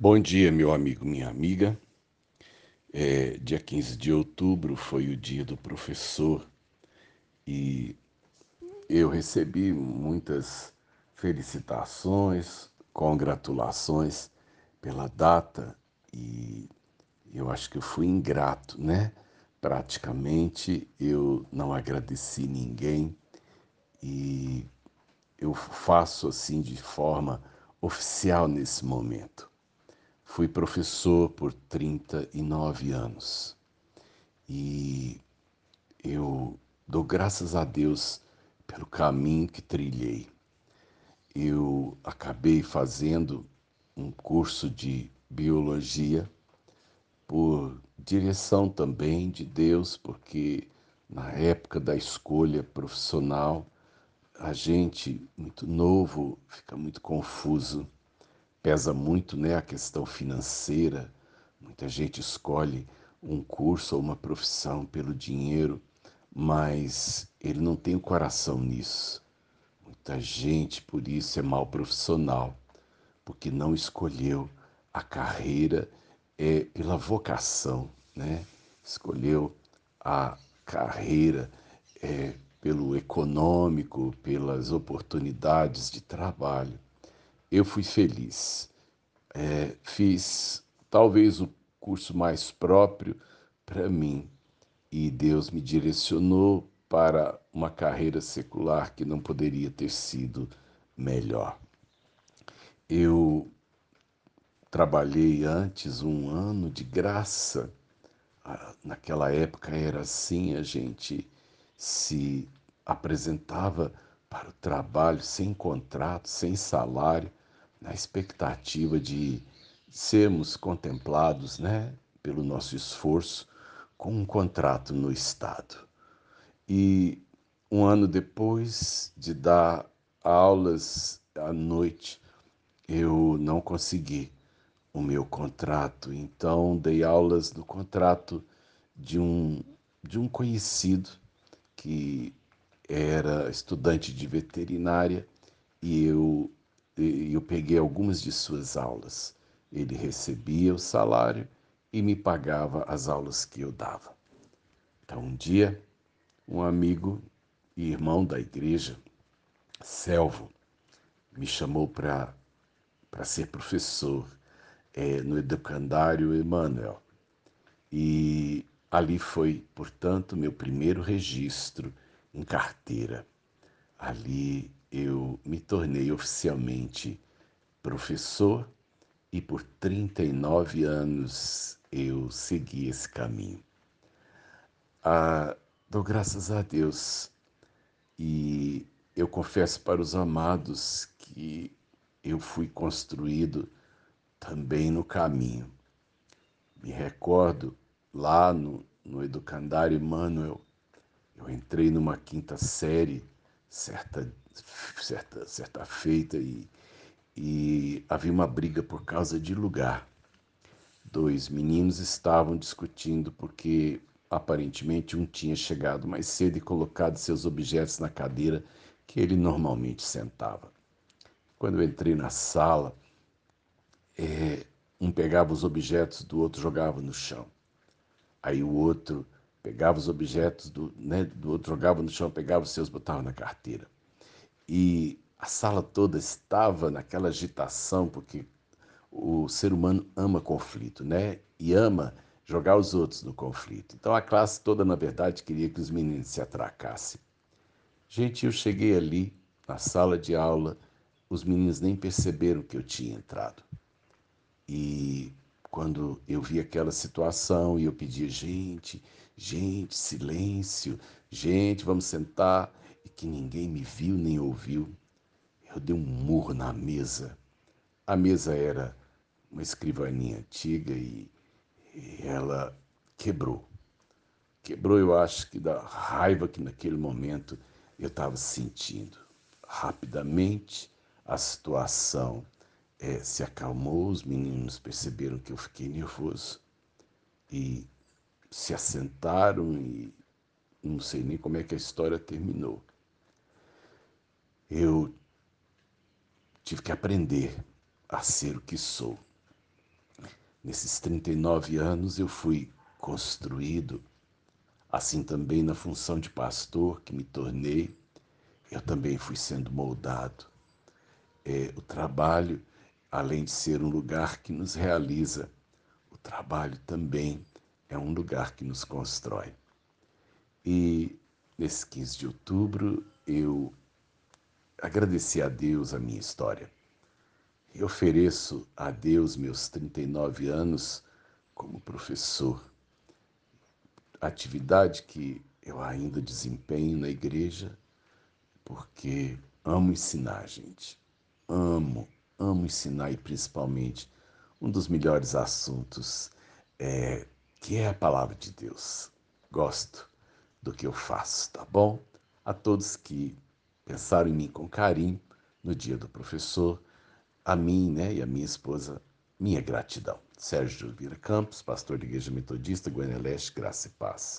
Bom dia, meu amigo, minha amiga. É, dia 15 de outubro foi o dia do professor e eu recebi muitas felicitações, congratulações pela data e eu acho que eu fui ingrato, né? Praticamente eu não agradeci ninguém e eu faço assim de forma oficial nesse momento. Fui professor por 39 anos e eu dou graças a Deus pelo caminho que trilhei. Eu acabei fazendo um curso de biologia por direção também de Deus, porque na época da escolha profissional, a gente muito novo fica muito confuso pesa muito né, a questão financeira. Muita gente escolhe um curso ou uma profissão pelo dinheiro, mas ele não tem o coração nisso. Muita gente, por isso, é mal profissional, porque não escolheu a carreira é, pela vocação, né? escolheu a carreira é, pelo econômico, pelas oportunidades de trabalho eu fui feliz. É, fiz talvez o curso mais próprio para mim e Deus me direcionou para uma carreira secular que não poderia ter sido melhor. Eu trabalhei antes um ano de graça. Ah, naquela época era assim, a gente se apresentava para o trabalho sem contrato, sem salário, na expectativa de sermos contemplados, né, pelo nosso esforço com um contrato no Estado. E um ano depois de dar aulas à noite, eu não consegui o meu contrato, então dei aulas no contrato de um, de um conhecido que era estudante de veterinária e eu e eu peguei algumas de suas aulas. Ele recebia o salário e me pagava as aulas que eu dava. Então, um dia, um amigo e irmão da igreja, Selvo, me chamou para ser professor é, no educandário Emmanuel. E ali foi, portanto, meu primeiro registro em carteira. Ali eu me tornei oficialmente professor e por 39 anos eu segui esse caminho. Ah, dou graças a Deus e eu confesso para os amados que eu fui construído também no caminho. Me recordo lá no, no Educandário Emmanuel, eu entrei numa quinta série certa certa, certa feita e, e havia uma briga por causa de lugar. Dois meninos estavam discutindo porque aparentemente um tinha chegado mais cedo e colocado seus objetos na cadeira que ele normalmente sentava. Quando eu entrei na sala, é, um pegava os objetos do outro jogava no chão. Aí o outro pegava os objetos do, né, do outro jogava no chão, pegava os seus, botava na carteira. E a sala toda estava naquela agitação, porque o ser humano ama conflito, né? E ama jogar os outros no conflito. Então a classe toda, na verdade, queria que os meninos se atracassem. Gente, eu cheguei ali na sala de aula, os meninos nem perceberam que eu tinha entrado. E quando eu vi aquela situação e eu pedia, gente, gente, silêncio, gente, vamos sentar que ninguém me viu nem ouviu. Eu dei um murro na mesa. A mesa era uma escrivaninha antiga e, e ela quebrou. Quebrou, eu acho que da raiva que naquele momento eu estava sentindo. Rapidamente a situação é, se acalmou, os meninos perceberam que eu fiquei nervoso e se assentaram e não sei nem como é que a história terminou eu tive que aprender a ser o que sou. Nesses 39 anos eu fui construído, assim também na função de pastor que me tornei, eu também fui sendo moldado. É, o trabalho, além de ser um lugar que nos realiza, o trabalho também é um lugar que nos constrói. E nesse 15 de outubro eu agradeci a Deus a minha história. E ofereço a Deus meus 39 anos como professor. Atividade que eu ainda desempenho na igreja, porque amo ensinar, gente. Amo, amo ensinar e principalmente um dos melhores assuntos é que é a palavra de Deus. Gosto do que eu faço, tá bom? A todos que pensaram em mim com carinho no dia do professor, a mim né, e a minha esposa, minha gratidão. Sérgio Vira Campos, pastor da Igreja Metodista, Goiânia Leste, Graça e Paz.